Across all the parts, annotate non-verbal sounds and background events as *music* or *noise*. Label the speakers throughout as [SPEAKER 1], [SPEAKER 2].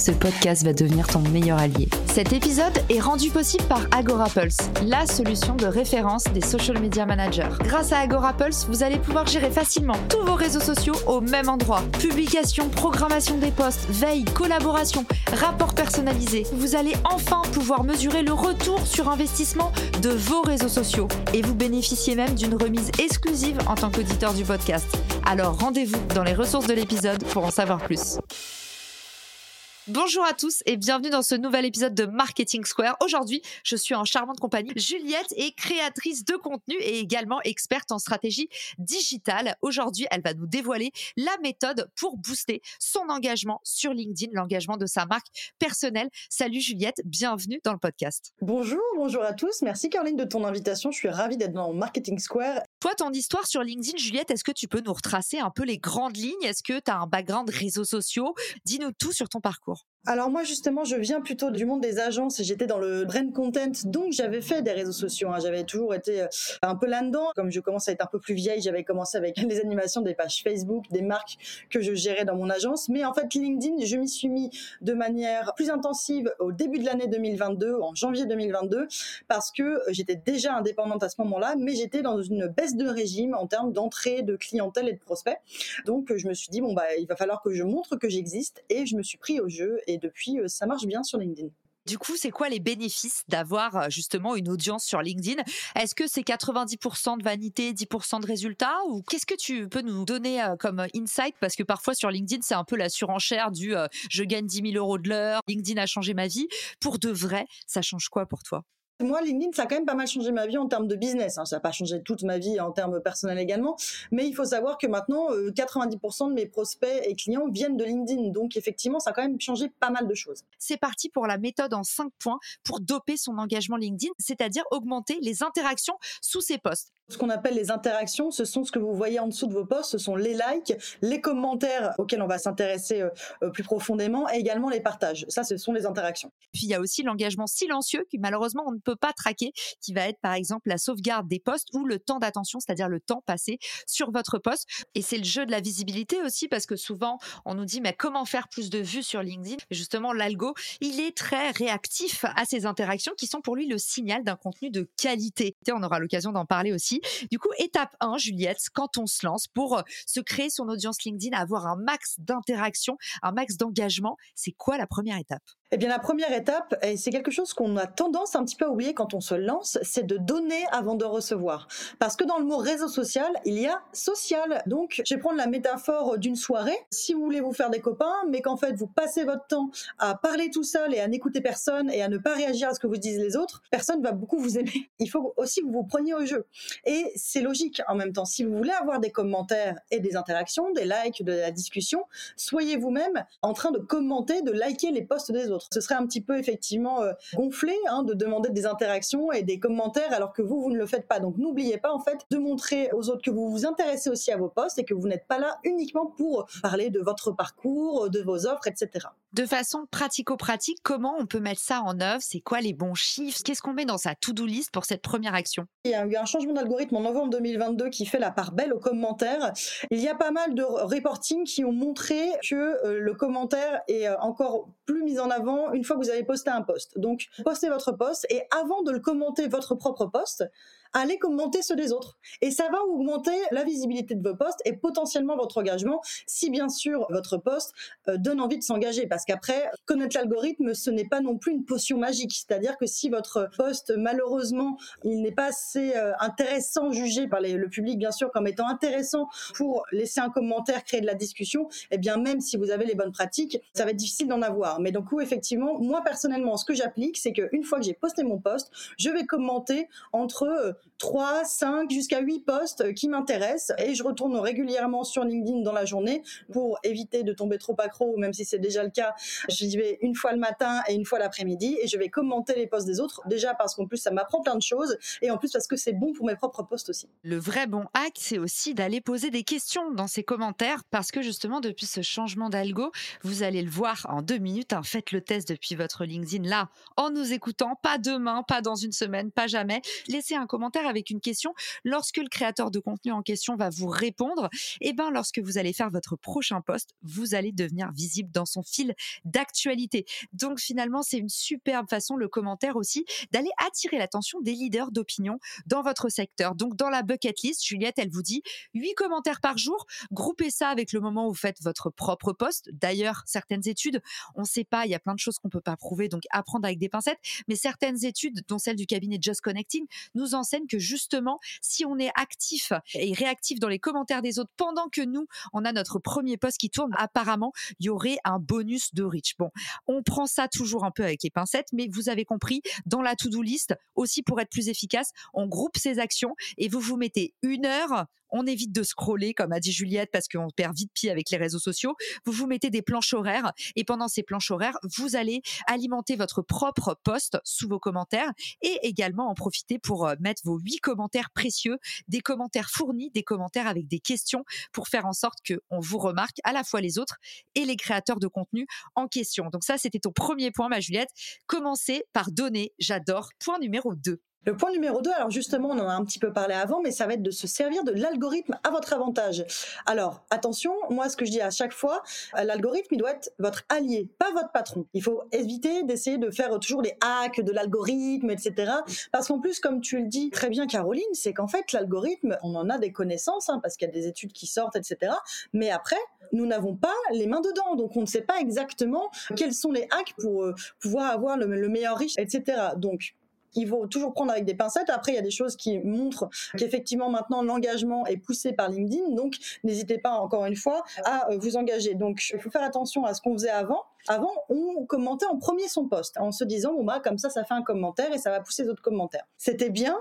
[SPEAKER 1] Ce podcast va devenir ton meilleur allié. Cet épisode est rendu possible par AgoraPulse, la solution de référence des social media managers. Grâce à AgoraPulse, vous allez pouvoir gérer facilement tous vos réseaux sociaux au même endroit. Publication, programmation des posts, veille, collaboration, rapport personnalisé. Vous allez enfin pouvoir mesurer le retour sur investissement de vos réseaux sociaux et vous bénéficiez même d'une remise exclusive en tant qu'auditeur du podcast. Alors rendez-vous dans les ressources de l'épisode pour en savoir plus. Bonjour à tous et bienvenue dans ce nouvel épisode de Marketing Square. Aujourd'hui, je suis en charmante compagnie. Juliette est créatrice de contenu et également experte en stratégie digitale. Aujourd'hui, elle va nous dévoiler la méthode pour booster son engagement sur LinkedIn, l'engagement de sa marque personnelle. Salut Juliette, bienvenue dans le podcast.
[SPEAKER 2] Bonjour, bonjour à tous. Merci Caroline de ton invitation. Je suis ravie d'être dans Marketing Square.
[SPEAKER 1] Toi, ton histoire sur LinkedIn, Juliette, est-ce que tu peux nous retracer un peu les grandes lignes? Est-ce que tu as un background réseaux sociaux? Dis-nous tout sur ton parcours
[SPEAKER 2] alors moi justement, je viens plutôt du monde des agences j'étais dans le brand content, donc j'avais fait des réseaux sociaux. Hein. J'avais toujours été euh, un peu là-dedans. Comme je commence à être un peu plus vieille, j'avais commencé avec *laughs* les animations des pages Facebook, des marques que je gérais dans mon agence. Mais en fait, LinkedIn, je m'y suis mis de manière plus intensive au début de l'année 2022, en janvier 2022, parce que j'étais déjà indépendante à ce moment-là, mais j'étais dans une baisse de régime en termes d'entrée, de clientèle et de prospects. Donc je me suis dit bon bah il va falloir que je montre que j'existe et je me suis pris au jeu et depuis, euh, ça marche bien sur LinkedIn.
[SPEAKER 1] Du coup, c'est quoi les bénéfices d'avoir euh, justement une audience sur LinkedIn? Est-ce que c'est 90% de vanité, 10% de résultats? Ou qu'est-ce que tu peux nous donner euh, comme insight? Parce que parfois sur LinkedIn, c'est un peu la surenchère du je gagne 10 000 euros de l'heure, LinkedIn a changé ma vie. Pour de vrai, ça change quoi pour toi?
[SPEAKER 2] Moi, LinkedIn, ça a quand même pas mal changé ma vie en termes de business. Hein. Ça n'a pas changé toute ma vie en termes personnels également. Mais il faut savoir que maintenant, 90% euh, de mes prospects et clients viennent de LinkedIn. Donc, effectivement, ça a quand même changé pas mal de choses.
[SPEAKER 1] C'est parti pour la méthode en 5 points pour doper son engagement LinkedIn, c'est-à-dire augmenter les interactions sous ses posts.
[SPEAKER 2] Ce qu'on appelle les interactions, ce sont ce que vous voyez en dessous de vos posts, ce sont les likes, les commentaires auxquels on va s'intéresser euh, euh, plus profondément et également les partages. Ça, ce sont les interactions.
[SPEAKER 1] Puis il y a aussi l'engagement silencieux qui malheureusement on ne peut pas traquer, qui va être par exemple la sauvegarde des posts ou le temps d'attention, c'est-à-dire le temps passé sur votre post. Et c'est le jeu de la visibilité aussi parce que souvent on nous dit mais comment faire plus de vues sur LinkedIn? Et Justement l'algo, il est très réactif à ces interactions qui sont pour lui le signal d'un contenu de qualité. On aura l'occasion d'en parler aussi. Du coup, étape 1, Juliette, quand on se lance pour euh, se créer son audience LinkedIn, avoir un max d'interaction, un max d'engagement, c'est quoi la première étape?
[SPEAKER 2] Eh bien, la première étape, et c'est quelque chose qu'on a tendance un petit peu à oublier quand on se lance, c'est de donner avant de recevoir. Parce que dans le mot réseau social, il y a social. Donc, je vais prendre la métaphore d'une soirée. Si vous voulez vous faire des copains, mais qu'en fait, vous passez votre temps à parler tout seul et à n'écouter personne et à ne pas réagir à ce que vous disent les autres, personne va beaucoup vous aimer. Il faut aussi que vous vous preniez au jeu. Et c'est logique en même temps. Si vous voulez avoir des commentaires et des interactions, des likes, de la discussion, soyez vous-même en train de commenter, de liker les posts des autres. Ce serait un petit peu effectivement euh, gonflé hein, de demander des interactions et des commentaires alors que vous, vous ne le faites pas. Donc n'oubliez pas en fait de montrer aux autres que vous vous intéressez aussi à vos postes et que vous n'êtes pas là uniquement pour parler de votre parcours, de vos offres, etc.
[SPEAKER 1] De façon pratico-pratique, comment on peut mettre ça en œuvre? C'est quoi les bons chiffres? Qu'est-ce qu'on met dans sa to-do list pour cette première action?
[SPEAKER 2] Il y a eu un changement d'algorithme en novembre 2022 qui fait la part belle aux commentaires. Il y a pas mal de reporting qui ont montré que euh, le commentaire est euh, encore plus mis en avant une fois que vous avez posté un post. Donc, postez votre post et avant de le commenter votre propre post, allez commenter ceux des autres. Et ça va augmenter la visibilité de vos posts et potentiellement votre engagement si bien sûr votre post euh, donne envie de s'engager. Parce qu'après, connaître l'algorithme, ce n'est pas non plus une potion magique. C'est-à-dire que si votre post, malheureusement, il n'est pas assez euh, intéressant jugé par le public, bien sûr, comme étant intéressant pour laisser un commentaire, créer de la discussion, eh bien même si vous avez les bonnes pratiques, ça va être difficile d'en avoir. Mais donc, effectivement, moi personnellement, ce que j'applique, c'est qu'une fois que j'ai posté mon post, je vais commenter entre 3, 5, jusqu'à 8 posts qui m'intéressent et je retourne régulièrement sur LinkedIn dans la journée pour éviter de tomber trop accro, même si c'est déjà le cas. J'y vais une fois le matin et une fois l'après-midi et je vais commenter les posts des autres. Déjà parce qu'en plus, ça m'apprend plein de choses et en plus parce que c'est bon pour mes propres posts aussi.
[SPEAKER 1] Le vrai bon hack, c'est aussi d'aller poser des questions dans ces commentaires parce que justement, depuis ce changement d'algo, vous allez le voir en deux minutes. Hein, faites le test depuis votre LinkedIn là, en nous écoutant, pas demain, pas dans une semaine, pas jamais. Laissez un commentaire avec une question. Lorsque le créateur de contenu en question va vous répondre, et eh ben lorsque vous allez faire votre prochain post, vous allez devenir visible dans son fil d'actualité. Donc finalement, c'est une superbe façon, le commentaire aussi, d'aller attirer l'attention des leaders d'opinion dans votre secteur. Donc dans la bucket list, Juliette, elle vous dit 8 commentaires par jour. Groupez ça avec le moment où vous faites votre propre post. D'ailleurs, certaines études, on ne sait pas, il y a plein de choses qu'on peut pas prouver, donc apprendre avec des pincettes. Mais certaines études, dont celle du cabinet Just Connecting, nous enseignent que justement, si on est actif et réactif dans les commentaires des autres pendant que nous, on a notre premier post qui tourne, apparemment, il y aurait un bonus de reach. Bon, on prend ça toujours un peu avec les pincettes, mais vous avez compris, dans la to-do list, aussi pour être plus efficace, on groupe ces actions et vous vous mettez une heure on évite de scroller, comme a dit Juliette, parce qu'on perd vite pied avec les réseaux sociaux. Vous vous mettez des planches horaires et pendant ces planches horaires, vous allez alimenter votre propre post sous vos commentaires et également en profiter pour euh, mettre vos huit commentaires précieux, des commentaires fournis, des commentaires avec des questions pour faire en sorte que on vous remarque à la fois les autres et les créateurs de contenu en question. Donc ça, c'était ton premier point, ma Juliette. Commencez par donner. J'adore. Point numéro 2.
[SPEAKER 2] Le point numéro 2, alors justement, on en a un petit peu parlé avant, mais ça va être de se servir de l'algorithme à votre avantage. Alors, attention, moi, ce que je dis à chaque fois, euh, l'algorithme, il doit être votre allié, pas votre patron. Il faut éviter d'essayer de faire toujours les hacks de l'algorithme, etc. Parce qu'en plus, comme tu le dis très bien, Caroline, c'est qu'en fait, l'algorithme, on en a des connaissances, hein, parce qu'il y a des études qui sortent, etc. Mais après, nous n'avons pas les mains dedans, donc on ne sait pas exactement quels sont les hacks pour euh, pouvoir avoir le, le meilleur riche, etc. Donc, il faut toujours prendre avec des pincettes. Après, il y a des choses qui montrent qu'effectivement maintenant l'engagement est poussé par LinkedIn. Donc, n'hésitez pas encore une fois à euh, vous engager. Donc, il faut faire attention à ce qu'on faisait avant. Avant, on commentait en premier son poste en se disant bon bah comme ça, ça fait un commentaire et ça va pousser d'autres commentaires. C'était bien,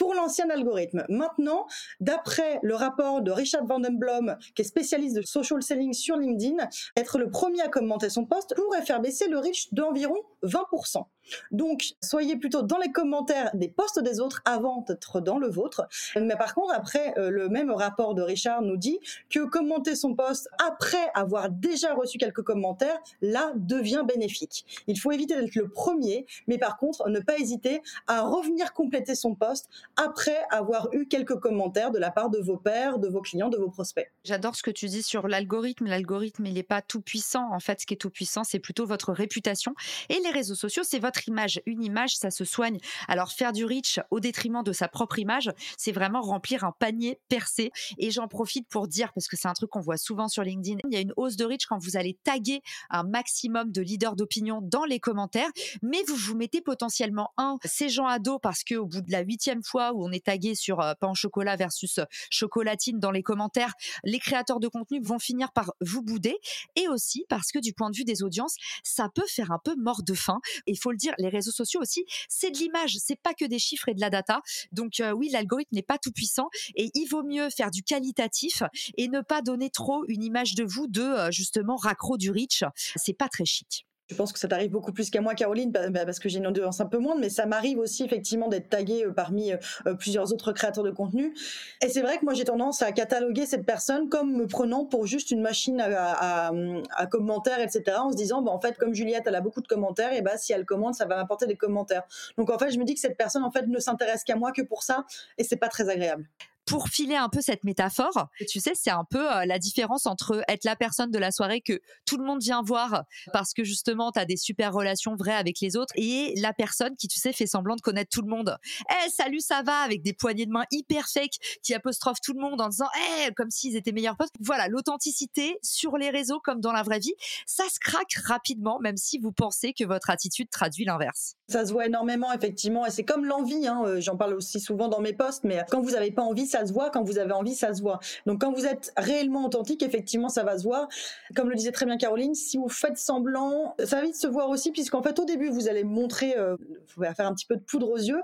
[SPEAKER 2] pour l'ancien algorithme. Maintenant, d'après le rapport de Richard Vandenblom, qui est spécialiste de social selling sur LinkedIn, être le premier à commenter son poste pourrait faire baisser le reach d'environ 20%. Donc, soyez plutôt dans les commentaires des posts des autres avant d'être dans le vôtre. Mais par contre, après, euh, le même rapport de Richard nous dit que commenter son post après avoir déjà reçu quelques commentaires, là, devient bénéfique. Il faut éviter d'être le premier, mais par contre, ne pas hésiter à revenir compléter son post après avoir eu quelques commentaires de la part de vos pairs, de vos clients, de vos prospects.
[SPEAKER 1] J'adore ce que tu dis sur l'algorithme. L'algorithme, il n'est pas tout puissant. En fait, ce qui est tout puissant, c'est plutôt votre réputation. Et les réseaux sociaux, c'est votre image. Une image, ça se soigne. Alors faire du reach au détriment de sa propre image, c'est vraiment remplir un panier percé. Et j'en profite pour dire, parce que c'est un truc qu'on voit souvent sur LinkedIn, il y a une hausse de reach quand vous allez taguer un maximum de leaders d'opinion dans les commentaires, mais vous vous mettez potentiellement un, ces gens à dos parce qu'au bout de la huitième fois où on est tagué sur euh, pain au chocolat versus euh, chocolatine dans les commentaires, les créateurs de contenu vont finir par vous bouder et aussi parce que du point de vue des audiences, ça peut faire un peu mort de faim. Il faut le les réseaux sociaux aussi, c'est de l'image, c'est pas que des chiffres et de la data. Donc euh, oui, l'algorithme n'est pas tout puissant et il vaut mieux faire du qualitatif et ne pas donner trop une image de vous de euh, justement raccro du reach. C'est pas très chic.
[SPEAKER 2] Je pense que ça t'arrive beaucoup plus qu'à moi, Caroline, parce que j'ai une audience un peu moindre, mais ça m'arrive aussi effectivement d'être taguée euh, parmi plusieurs autres créateurs de contenu. Et c'est vrai que moi j'ai tendance à cataloguer cette personne comme me prenant pour juste une machine à, commentaires, etc. En se disant, bah, en fait, comme Juliette, elle a beaucoup de commentaires, et bah si elle commande, ça va m'apporter des commentaires. Donc en fait, je me dis que cette personne en fait ne s'intéresse qu'à moi que pour ça, et c'est pas très agréable
[SPEAKER 1] pour filer un peu cette métaphore, tu sais, c'est un peu euh, la différence entre être la personne de la soirée que tout le monde vient voir parce que justement, tu as des super relations vraies avec les autres et la personne qui, tu sais, fait semblant de connaître tout le monde. Eh, salut, ça va? Avec des poignées de main hyper fake qui apostrophent tout le monde en disant eh, comme s'ils étaient meilleurs potes. Voilà, l'authenticité sur les réseaux comme dans la vraie vie, ça se craque rapidement, même si vous pensez que votre attitude traduit l'inverse.
[SPEAKER 2] Ça se voit énormément, effectivement, et c'est comme l'envie, hein, euh, j'en parle aussi souvent dans mes posts, mais quand vous n'avez pas envie, ça se voit. Quand vous avez envie, ça se voit. Donc, quand vous êtes réellement authentique, effectivement, ça va se voir. Comme le disait très bien Caroline, si vous faites semblant, ça va vite se voir aussi, puisqu'en fait, au début, vous allez montrer, euh, vous allez faire un petit peu de poudre aux yeux.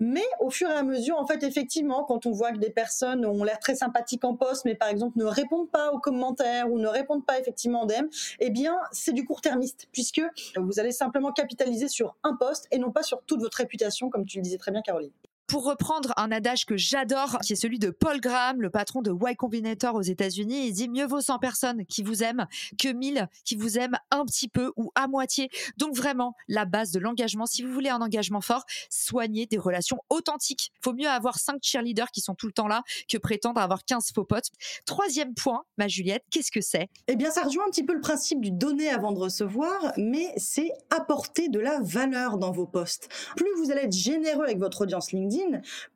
[SPEAKER 2] Mais au fur et à mesure, en fait, effectivement, quand on voit que des personnes ont l'air très sympathiques en poste, mais par exemple ne répondent pas aux commentaires ou ne répondent pas effectivement en DM, eh bien, c'est du court-termiste, puisque vous allez simplement capitaliser sur un poste et non pas sur toute votre réputation, comme tu le disais très bien, Caroline.
[SPEAKER 1] Pour reprendre un adage que j'adore, qui est celui de Paul Graham, le patron de Y Combinator aux États-Unis, il dit mieux vaut 100 personnes qui vous aiment que 1000 qui vous aiment un petit peu ou à moitié. Donc vraiment, la base de l'engagement, si vous voulez un engagement fort, soignez des relations authentiques. Faut mieux avoir 5 cheerleaders qui sont tout le temps là que prétendre avoir 15 faux potes. Troisième point, ma Juliette, qu'est-ce que c'est?
[SPEAKER 2] Eh bien, ça rejoint un petit peu le principe du donner avant de recevoir, mais c'est apporter de la valeur dans vos posts. Plus vous allez être généreux avec votre audience LinkedIn,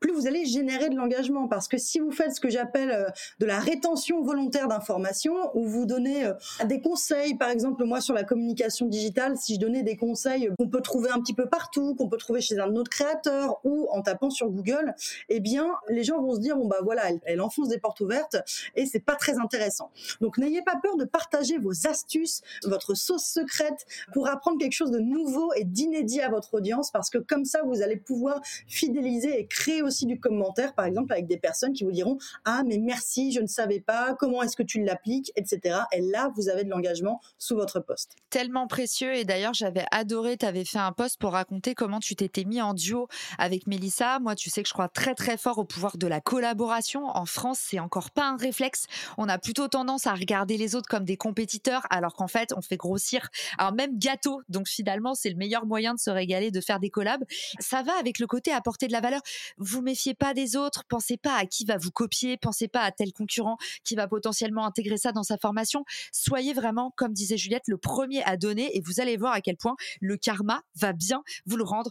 [SPEAKER 2] plus vous allez générer de l'engagement. Parce que si vous faites ce que j'appelle euh, de la rétention volontaire d'informations, où vous donnez euh, des conseils, par exemple moi sur la communication digitale, si je donnais des conseils qu'on peut trouver un petit peu partout, qu'on peut trouver chez un autre créateur ou en tapant sur Google, eh bien les gens vont se dire bon bah voilà, elle, enfonce des portes ouvertes et c'est pas très intéressant. Donc n'ayez pas peur de partager vos astuces, votre sauce secrète pour apprendre quelque chose de nouveau et d'inédit à votre audience parce que comme ça vous allez pouvoir fidéliser et créer aussi du commentaire, par exemple, avec des personnes qui vous diront Ah, mais merci, je ne savais pas, comment est-ce que tu l'appliques, etc. Et là, vous avez de l'engagement sous votre poste.
[SPEAKER 1] Tellement précieux. Et d'ailleurs, j'avais adoré, tu avais fait un post pour raconter comment tu t'étais mis en duo avec Mélissa. Moi, tu sais que je crois très, très fort au pouvoir de la collaboration. En France, c'est encore pas un réflexe. On a plutôt tendance à regarder les autres comme des compétiteurs, alors qu'en fait, on fait grossir un même gâteau. Donc finalement, c'est le meilleur moyen de se régaler, de faire des collabs. Ça va avec le côté apporter de la valeur vous méfiez pas des autres, pensez pas à qui va vous copier, pensez pas à tel concurrent qui va potentiellement intégrer ça dans sa formation. Soyez vraiment, comme disait Juliette, le premier à donner et vous allez voir à quel point le karma va bien vous le rendre.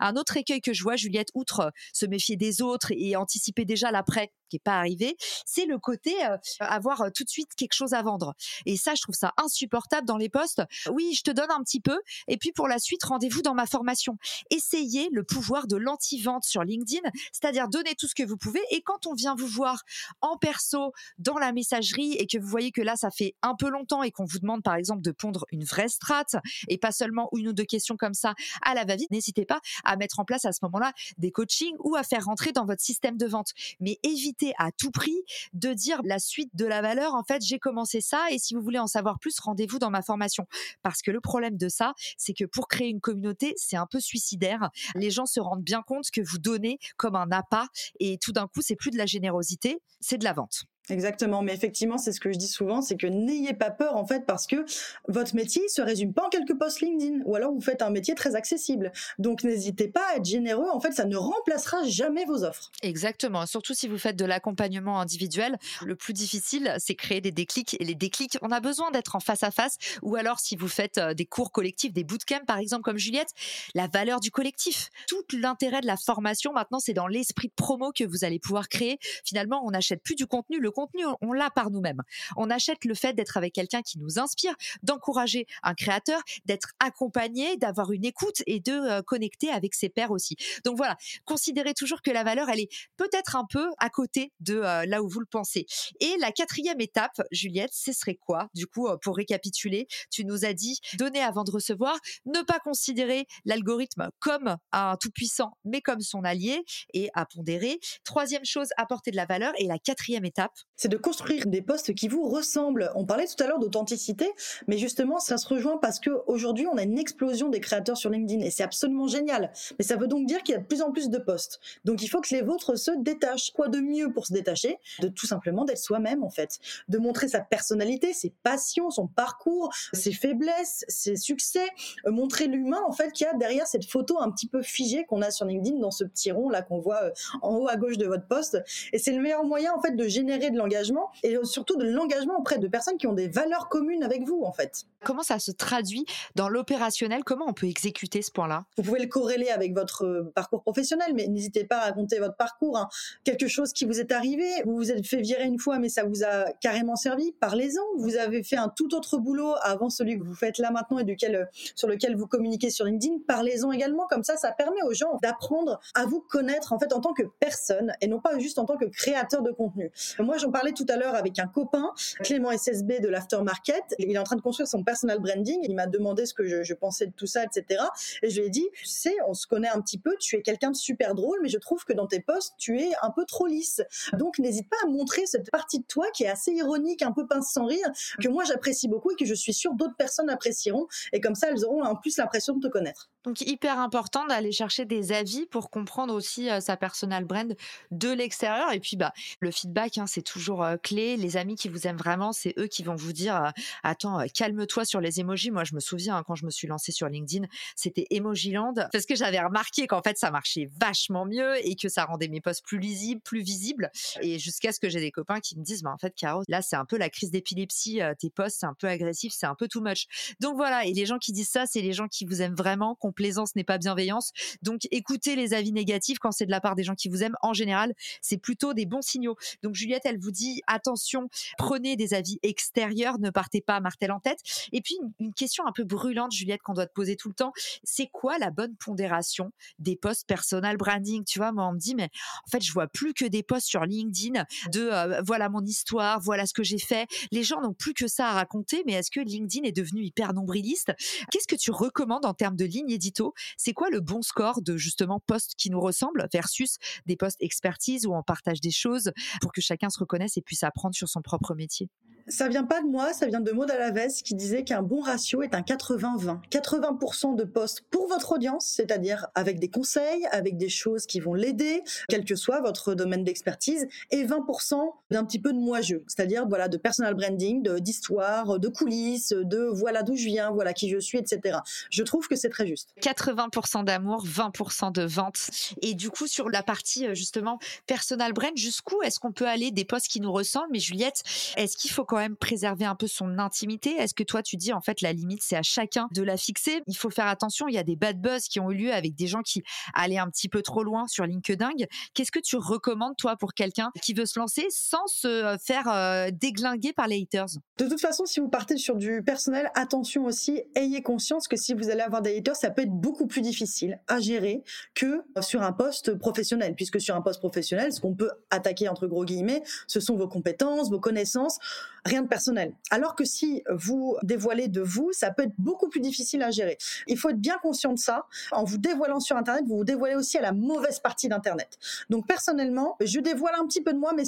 [SPEAKER 1] Un autre écueil que je vois, Juliette, outre euh, se méfier des autres et anticiper déjà l'après qui est pas arrivé, c'est le côté euh, avoir euh, tout de suite quelque chose à vendre. Et ça, je trouve ça insupportable dans les postes. Oui, je te donne un petit peu, et puis pour la suite, rendez-vous dans ma formation. Essayez le pouvoir de l'anti-vente sur LinkedIn, c'est-à-dire donner tout ce que vous pouvez. Et quand on vient vous voir en perso dans la messagerie et que vous voyez que là, ça fait un peu longtemps et qu'on vous demande par exemple de pondre une vraie strate et pas seulement une ou deux questions comme ça à la va-vite, n'hésitez pas à mettre en place à ce moment-là des coachings ou à faire rentrer dans votre système de vente. Mais évitez à tout prix de dire la suite de la valeur. En fait, j'ai commencé ça et si vous voulez en savoir plus, rendez-vous dans ma formation. Parce que le problème de ça, c'est que pour créer une communauté, c'est un peu suicidaire. Les gens se rendent bien compte que vous donnez comme un appât et tout d'un coup, c'est plus de la générosité, c'est de la vente.
[SPEAKER 2] Exactement, mais effectivement, c'est ce que je dis souvent, c'est que n'ayez pas peur en fait parce que votre métier se résume pas en quelques posts LinkedIn ou alors vous faites un métier très accessible. Donc n'hésitez pas à être généreux, en fait, ça ne remplacera jamais vos offres.
[SPEAKER 1] Exactement, surtout si vous faites de l'accompagnement individuel, le plus difficile, c'est créer des déclics et les déclics, on a besoin d'être en face à face ou alors si vous faites euh, des cours collectifs, des bootcamps par exemple comme Juliette, la valeur du collectif. Tout l'intérêt de la formation maintenant, c'est dans l'esprit de promo que vous allez pouvoir créer. Finalement, on n'achète plus du contenu, le contenu, on l'a par nous-mêmes. On achète le fait d'être avec quelqu'un qui nous inspire, d'encourager un créateur, d'être accompagné, d'avoir une écoute et de euh, connecter avec ses pairs aussi. Donc voilà, considérez toujours que la valeur, elle est peut-être un peu à côté de euh, là où vous le pensez. Et la quatrième étape, Juliette, ce serait quoi? Du coup, euh, pour récapituler, tu nous as dit donner avant de recevoir, ne pas considérer l'algorithme comme un tout-puissant, mais comme son allié et à pondérer. Troisième chose, apporter de la valeur. Et la quatrième étape,
[SPEAKER 2] c'est de construire des postes qui vous ressemblent. On parlait tout à l'heure d'authenticité, mais justement, ça se rejoint parce qu'aujourd'hui, on a une explosion des créateurs sur LinkedIn et c'est absolument génial. Mais ça veut donc dire qu'il y a de plus en plus de postes. Donc il faut que les vôtres se détachent. Quoi de mieux pour se détacher De tout simplement d'être soi-même, en fait? De montrer sa personnalité, ses passions, son parcours, ses faiblesses, ses succès. Euh, montrer l'humain, en fait, qu'il y a derrière cette photo un petit peu figée qu'on a sur LinkedIn dans ce petit rond là qu'on voit euh, en haut à gauche de votre poste. Et c'est le meilleur moyen, en fait, de générer de l'engagement et surtout de l'engagement auprès de personnes qui ont des valeurs communes avec vous, en fait.
[SPEAKER 1] Comment ça se traduit dans l'opérationnel? Comment on peut exécuter ce point-là?
[SPEAKER 2] Vous pouvez le corréler avec votre euh, parcours professionnel, mais n'hésitez pas à raconter votre parcours. Hein. Quelque chose qui vous est arrivé, vous vous êtes fait virer une fois, mais ça vous a carrément servi? Parlez-en. Vous avez fait un tout autre boulot avant celui que vous faites là maintenant et duquel, euh, sur lequel vous communiquez sur LinkedIn. Parlez-en également. Comme ça, ça permet aux gens d'apprendre à vous connaître en fait en tant que personne et non pas juste en tant que créateur de contenu. Moi, j'en parlais tout à l'heure avec un copain, Clément SSB de l'Aftermarket. Il est en train de construire son personal branding. Il m'a demandé ce que je, pensais de tout ça, etc. Et je lui ai dit, tu sais, on se connaît un petit peu, tu es quelqu'un de super drôle, mais je trouve que dans tes posts, tu es un peu trop lisse. Donc, n'hésite pas à montrer cette partie de toi qui est assez ironique, un peu pince sans rire, que moi j'apprécie beaucoup et que je suis sûre d'autres personnes apprécieront. Et comme ça, elles auront en plus l'impression de te connaître.
[SPEAKER 1] Donc hyper important d'aller chercher des avis pour comprendre aussi euh, sa personal brand de l'extérieur. Et puis bah le feedback, hein, c'est toujours clé. Les amis qui vous aiment vraiment, c'est eux qui vont vous dire attends, calme-toi sur les emojis. Moi, je me souviens hein, quand je me suis lancée sur LinkedIn, c'était Emojiland parce que j'avais remarqué qu'en fait ça marchait vachement mieux et que ça rendait mes posts plus lisibles, plus visibles. Et jusqu'à ce que j'ai des copains qui me disent bah en fait Caro, là c'est un peu la crise d'épilepsie. tes posts c'est un peu agressif, c'est un peu too much. Donc voilà. Et les gens qui disent ça, c'est les gens qui vous aiment vraiment, plaisance n'est pas bienveillance. Donc écoutez les avis négatifs quand c'est de la part des gens qui vous aiment. En général, c'est plutôt des bons signaux. Donc Juliette, elle vous dit attention, prenez des avis extérieurs, ne partez pas martel en tête. Et puis une, question un peu brûlante, Juliette, qu'on doit te poser tout le temps, c'est quoi la bonne pondération des posts personal branding? Tu vois, moi on me dit mais en fait je vois plus que des posts sur LinkedIn de euh, voilà mon histoire, voilà ce que j'ai fait. Les gens n'ont plus que ça à raconter, mais est-ce que LinkedIn est devenu hyper nombriliste? Qu'est-ce que tu recommandes en termes de ligne éditoriale c'est quoi le bon score de justement postes qui nous ressemblent versus des postes expertise où on partage des choses pour que chacun se reconnaisse et puisse apprendre sur son propre métier
[SPEAKER 2] ça vient pas de moi, ça vient de Maud Alaves qui disait qu'un bon ratio est un 80-20. 80%, de postes pour votre audience, c'est-à-dire avec des conseils, avec des choses qui vont l'aider, quel que soit votre domaine d'expertise, et 20% d'un petit peu de moi-je, c'est-à-dire voilà de personal branding, d'histoire, de, coulisses, de voilà d'où je viens, voilà qui je suis, etc. Je trouve que c'est très juste.
[SPEAKER 1] 80% d'amour, 20% de vente. Et du coup, sur la partie euh, justement personal brand, jusqu'où est-ce qu'on peut aller des postes qui nous ressemblent? Mais Juliette, est-ce qu'il faut même préserver un peu son intimité? Est-ce que toi, tu dis en fait la limite, c'est à chacun de la fixer? Il faut faire attention. Il y a des bad buzz qui ont eu lieu avec des gens qui allaient un petit peu trop loin sur LinkedIn. Qu'est-ce que tu recommandes toi pour quelqu'un qui veut se lancer sans se euh, faire euh, déglinguer par les haters?
[SPEAKER 2] De toute façon, si vous partez sur du personnel, attention aussi, ayez conscience que si vous allez avoir des haters, ça peut être beaucoup plus difficile à gérer que sur un poste professionnel, puisque sur un poste professionnel, ce qu'on peut attaquer entre gros guillemets, ce sont vos compétences, vos connaissances, rien de personnel. Alors que si vous dévoilez de vous, ça peut être beaucoup plus difficile à gérer. Il faut être bien conscient de ça. En vous dévoilant sur Internet, vous vous dévoilez aussi à la mauvaise partie d'Internet. Donc personnellement, je dévoile un petit peu de moi, mais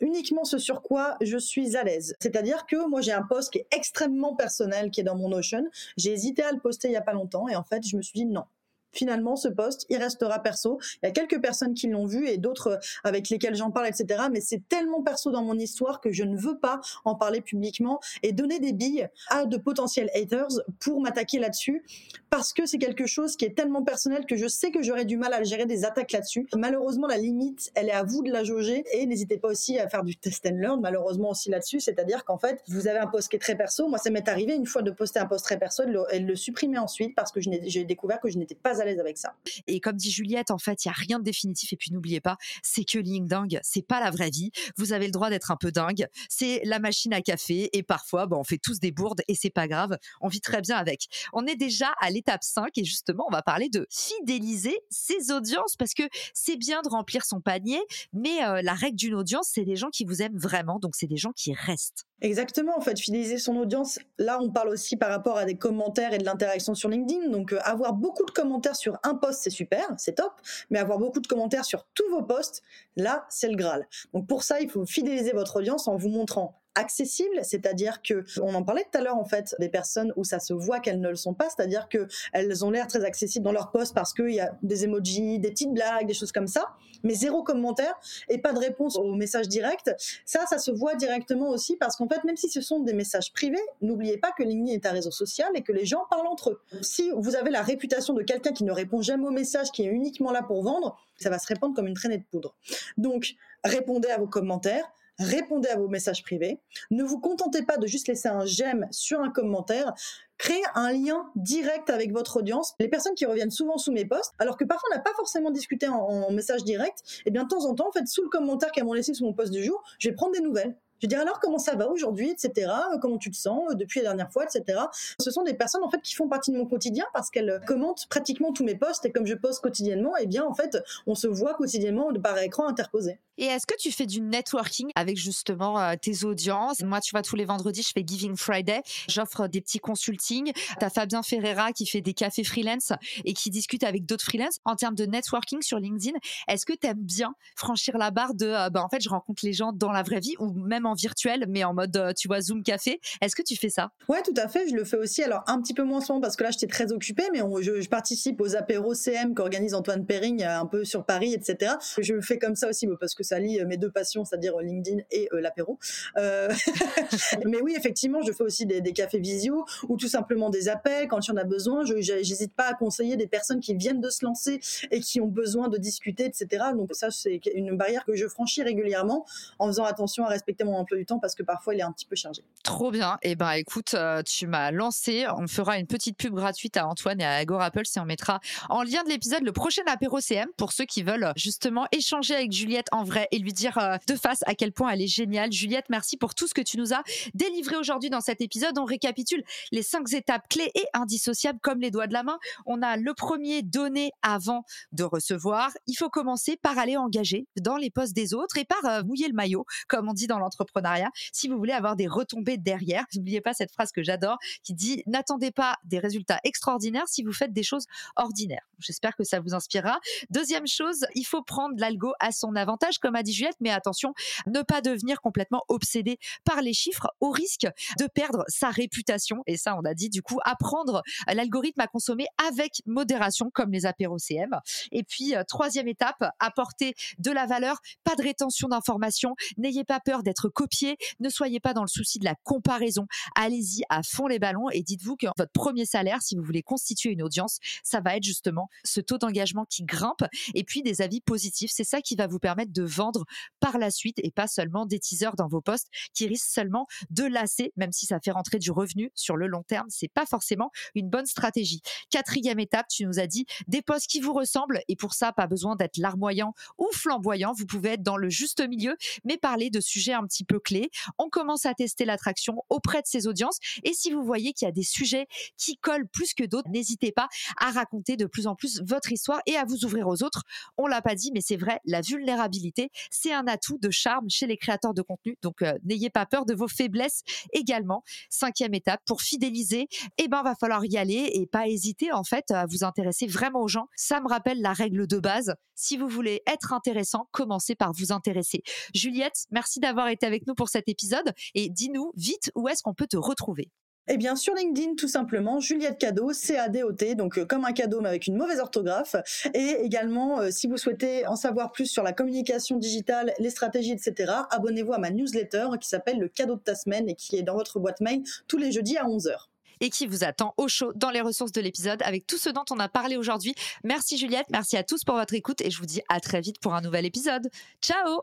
[SPEAKER 2] uniquement ce sur quoi je suis à l'aise. C'est-à-dire que moi j'ai un poste qui est extrêmement personnel, qui est dans mon Notion. J'ai hésité à le poster il y a pas longtemps et en fait je me suis dit non, finalement, ce poste, il restera perso. Il y a quelques personnes qui l'ont vu et d'autres euh, avec lesquelles j'en parle, etc. Mais c'est tellement perso dans mon histoire que je ne veux pas en parler publiquement et donner des billes à de potentiels haters pour m'attaquer là-dessus parce que c'est quelque chose qui est tellement personnel que je sais que j'aurais du mal à gérer des attaques là-dessus. Malheureusement, la limite, elle est à vous de la jauger et n'hésitez pas aussi à faire du test and learn, malheureusement aussi là-dessus. C'est-à-dire qu'en fait, vous avez un post qui est très perso. Moi, ça m'est arrivé une fois de poster un post très perso et de le, supprimer ensuite parce que j'ai découvert que je n'étais pas avec ça.
[SPEAKER 1] Et comme dit Juliette, en fait, il y a rien de définitif. Et puis n'oubliez pas, c'est que LinkedIn, c'est pas la vraie vie. Vous avez le droit d'être un peu dingue. C'est la machine à café. Et parfois, bon, on fait tous des bourdes et c'est pas grave. On vit très bien avec. On est déjà à l'étape 5 et justement, on va parler de fidéliser ses audiences parce que c'est bien de remplir son panier, mais euh, la règle d'une audience, c'est des gens qui vous aiment vraiment. Donc, c'est des gens qui restent.
[SPEAKER 2] Exactement, en fait, fidéliser son audience. Là, on parle aussi par rapport à des commentaires et de l'interaction sur LinkedIn. Donc, euh, avoir beaucoup de commentaires sur un post, c'est super, c'est top. Mais avoir beaucoup de commentaires sur tous vos posts, là, c'est le Graal. Donc, pour ça, il faut fidéliser votre audience en vous montrant accessible, c'est-à-dire que on en parlait tout à l'heure en fait des personnes où ça se voit qu'elles ne le sont pas, c'est-à-dire que elles ont l'air très accessibles dans leur post parce qu'il y a des emojis, des petites blagues, des choses comme ça, mais zéro commentaire et pas de réponse aux messages directs. Ça, ça se voit directement aussi parce qu'en fait, même si ce sont des messages privés, n'oubliez pas que LinkedIn est un réseau social et que les gens parlent entre eux. Si vous avez la réputation de quelqu'un qui ne répond jamais aux messages, qui est uniquement là pour vendre, ça va se répandre comme une traînée de poudre. Donc, répondez à vos commentaires, répondez à vos messages privés. Ne vous contentez pas de juste laisser un j'aime sur un commentaire. Créez un lien direct avec votre audience. Les personnes qui reviennent souvent sous mes posts, alors que parfois on n'a pas forcément discuté en, message direct, et eh bien de temps en temps, en fait, sous le commentaire qu'elles m'ont laissé sous mon post du jour, je vais prendre des nouvelles. Je vais dire alors comment ça va aujourd'hui, etc. Euh, comment tu te sens euh, depuis la dernière fois, etc. Ce sont des personnes en fait qui font partie de mon quotidien parce qu'elles commentent pratiquement tous mes posts et comme je poste quotidiennement, eh bien en fait on se voit quotidiennement par écran interposé.
[SPEAKER 1] Et est-ce que tu fais du networking avec justement euh, tes audiences? Moi, tu vois, tous les vendredis, je fais Giving Friday. J'offre des petits consultings. Tu as Fabien Ferreira qui fait des cafés freelance et qui discute avec d'autres freelance. En termes de networking sur LinkedIn, est-ce que tu aimes bien franchir la barre de, bah, en fait, je rencontre les gens dans la vraie vie ou même en virtuel, mais en mode, euh, tu vois, Zoom Café? Est-ce que tu fais ça?
[SPEAKER 2] Ouais, tout à fait. Je le fais aussi. Alors, un petit peu moins souvent parce que là, j'étais très occupée, mais je, participe aux apéros CM qu'organise Antoine Perring euh, un peu sur Paris, etc. Je le fais comme ça aussi parce que ça lie euh, mes deux passions, c'est-à-dire LinkedIn et l'apéro. *laughs* mais oui, effectivement, je fais aussi des, cafés visio ou tout simplement des appels quand il y en a besoin. Je n'hésite pas à conseiller des personnes qui viennent de se lancer et qui ont besoin de discuter, etc. Donc ça, c'est une barrière que je franchis régulièrement en faisant attention à respecter mon emploi du temps parce que parfois il est un petit peu chargé.
[SPEAKER 1] Trop bien. Eh ben écoute, euh, tu m'as lancé. On fera une petite pub gratuite à Antoine et à Agor Apple si on mettra en lien de l'épisode le prochain apéro CM pour ceux qui veulent justement échanger avec Juliette en vrai et lui dire euh, de face à quel point elle est géniale. Juliette, merci pour tout ce que tu nous as délivré aujourd'hui dans cet épisode. On récapitule les cinq étapes clés et indissociables comme les doigts de la main. On a le premier donner avant de recevoir. Il faut commencer par aller engager dans les postes des autres et par euh, mouiller le maillot, comme on dit dans l'entrepreneur si vous voulez avoir des retombées derrière. *laughs* N'oubliez pas cette phrase que j'adore qui dit n'attendez pas des résultats extraordinaires si vous faites des choses ordinaires. J'espère que ça vous inspirera. Deuxième chose, il faut prendre l'algo à son avantage, comme a dit Juliette, mais attention, ne pas devenir complètement obsédé par les chiffres au risque de perdre sa réputation. Et ça, on a dit, du coup, apprendre l'algorithme à consommer avec modération, comme les apéros CM. Et puis, euh, troisième étape, apporter de la valeur, pas de rétention d'informations. N'ayez pas peur d'être copié. Ne soyez pas dans le souci de la comparaison. Allez-y à fond les ballons et dites-vous que votre premier salaire, si vous voulez constituer une audience, ça va être justement ce taux d'engagement qui grimpe et puis des avis positifs. C'est ça qui va vous permettre de vendre par la suite et pas seulement des teasers dans vos posts qui risquent seulement de lasser, même si ça fait rentrer du revenu sur le long terme. C'est pas forcément une bonne stratégie. Quatrième étape, tu nous as dit des posts qui vous ressemblent et pour ça, pas besoin d'être larmoyant ou flamboyant. Vous pouvez être dans le juste milieu, mais parler de sujets un petit peu clés. On commence à tester l'attraction auprès de ses audiences et si vous voyez qu'il y a des sujets qui collent plus que d'autres, n'hésitez pas à raconter de plus en plus votre histoire et à vous ouvrir aux autres. On l'a pas dit, mais c'est vrai, la vulnérabilité, c'est un atout de charme chez les créateurs de contenu. Donc, euh, n'ayez pas peur de vos faiblesses également. Cinquième étape, pour fidéliser, eh ben, va falloir y aller et pas hésiter, en fait, à vous intéresser vraiment aux gens. Ça me rappelle la règle de base. Si vous voulez être intéressant, commencez par vous intéresser. Juliette, merci d'avoir été avec nous pour cet épisode et dis-nous vite où est-ce qu'on peut te retrouver.
[SPEAKER 2] Eh bien, sur LinkedIn, tout simplement, Juliette Cadeau, C-A-D-O-T, donc euh, comme un cadeau mais avec une mauvaise orthographe. Et également, euh, si vous souhaitez en savoir plus sur la communication digitale, les stratégies, etc., abonnez-vous à ma newsletter qui s'appelle Le cadeau de ta semaine et qui est dans votre boîte mail tous les jeudis à 11h
[SPEAKER 1] et qui vous attend au chaud dans les ressources de l'épisode avec tout ce dont on a parlé aujourd'hui. Merci Juliette, merci à tous pour votre écoute et je vous dis à très vite pour un nouvel épisode. Ciao